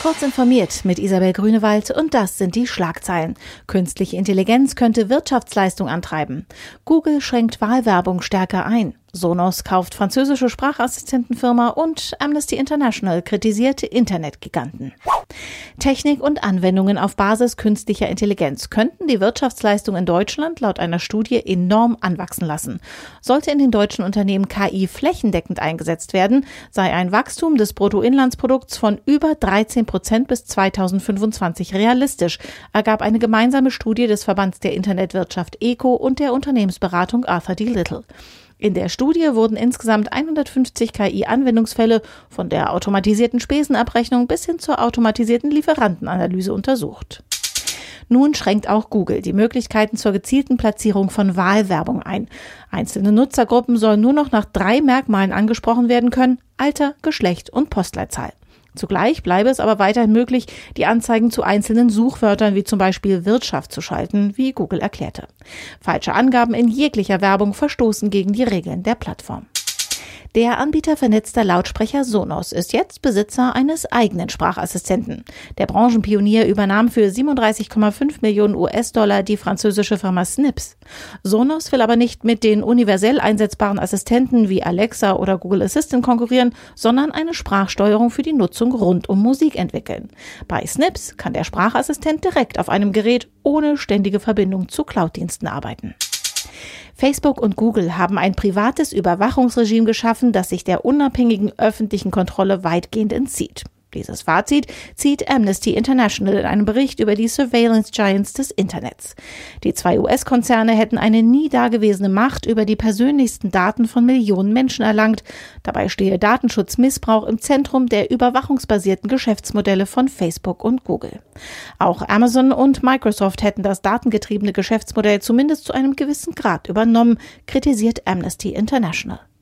Kurz informiert mit Isabel Grünewald und das sind die Schlagzeilen. Künstliche Intelligenz könnte Wirtschaftsleistung antreiben. Google schränkt Wahlwerbung stärker ein. Sonos kauft französische Sprachassistentenfirma und Amnesty International kritisierte Internetgiganten. Technik und Anwendungen auf Basis künstlicher Intelligenz könnten die Wirtschaftsleistung in Deutschland laut einer Studie enorm anwachsen lassen. Sollte in den deutschen Unternehmen KI flächendeckend eingesetzt werden, sei ein Wachstum des Bruttoinlandsprodukts von über 13 Prozent bis 2025 realistisch, ergab eine gemeinsame Studie des Verbands der Internetwirtschaft ECO und der Unternehmensberatung Arthur D. Little. In der Studie wurden insgesamt 150 KI-Anwendungsfälle von der automatisierten Spesenabrechnung bis hin zur automatisierten Lieferantenanalyse untersucht. Nun schränkt auch Google die Möglichkeiten zur gezielten Platzierung von Wahlwerbung ein. Einzelne Nutzergruppen sollen nur noch nach drei Merkmalen angesprochen werden können Alter, Geschlecht und Postleitzahl. Zugleich bleibe es aber weiterhin möglich, die Anzeigen zu einzelnen Suchwörtern wie zum Beispiel Wirtschaft zu schalten, wie Google erklärte. Falsche Angaben in jeglicher Werbung verstoßen gegen die Regeln der Plattform. Der Anbieter vernetzter Lautsprecher Sonos ist jetzt Besitzer eines eigenen Sprachassistenten. Der Branchenpionier übernahm für 37,5 Millionen US-Dollar die französische Firma Snips. Sonos will aber nicht mit den universell einsetzbaren Assistenten wie Alexa oder Google Assistant konkurrieren, sondern eine Sprachsteuerung für die Nutzung rund um Musik entwickeln. Bei Snips kann der Sprachassistent direkt auf einem Gerät ohne ständige Verbindung zu Cloud-Diensten arbeiten. Facebook und Google haben ein privates Überwachungsregime geschaffen, das sich der unabhängigen öffentlichen Kontrolle weitgehend entzieht. Dieses Fazit zieht Amnesty International in einem Bericht über die Surveillance Giants des Internets. Die zwei US-Konzerne hätten eine nie dagewesene Macht über die persönlichsten Daten von Millionen Menschen erlangt. Dabei stehe Datenschutzmissbrauch im Zentrum der überwachungsbasierten Geschäftsmodelle von Facebook und Google. Auch Amazon und Microsoft hätten das datengetriebene Geschäftsmodell zumindest zu einem gewissen Grad übernommen, kritisiert Amnesty International.